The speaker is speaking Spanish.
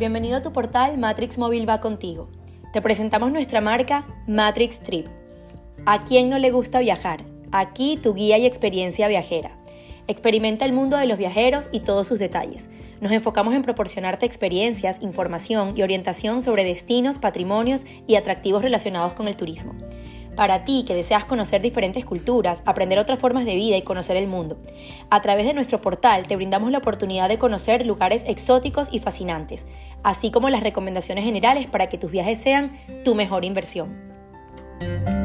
Bienvenido a tu portal Matrix Móvil va contigo. Te presentamos nuestra marca Matrix Trip. ¿A quién no le gusta viajar? Aquí tu guía y experiencia viajera. Experimenta el mundo de los viajeros y todos sus detalles. Nos enfocamos en proporcionarte experiencias, información y orientación sobre destinos, patrimonios y atractivos relacionados con el turismo. Para ti que deseas conocer diferentes culturas, aprender otras formas de vida y conocer el mundo. A través de nuestro portal te brindamos la oportunidad de conocer lugares exóticos y fascinantes, así como las recomendaciones generales para que tus viajes sean tu mejor inversión.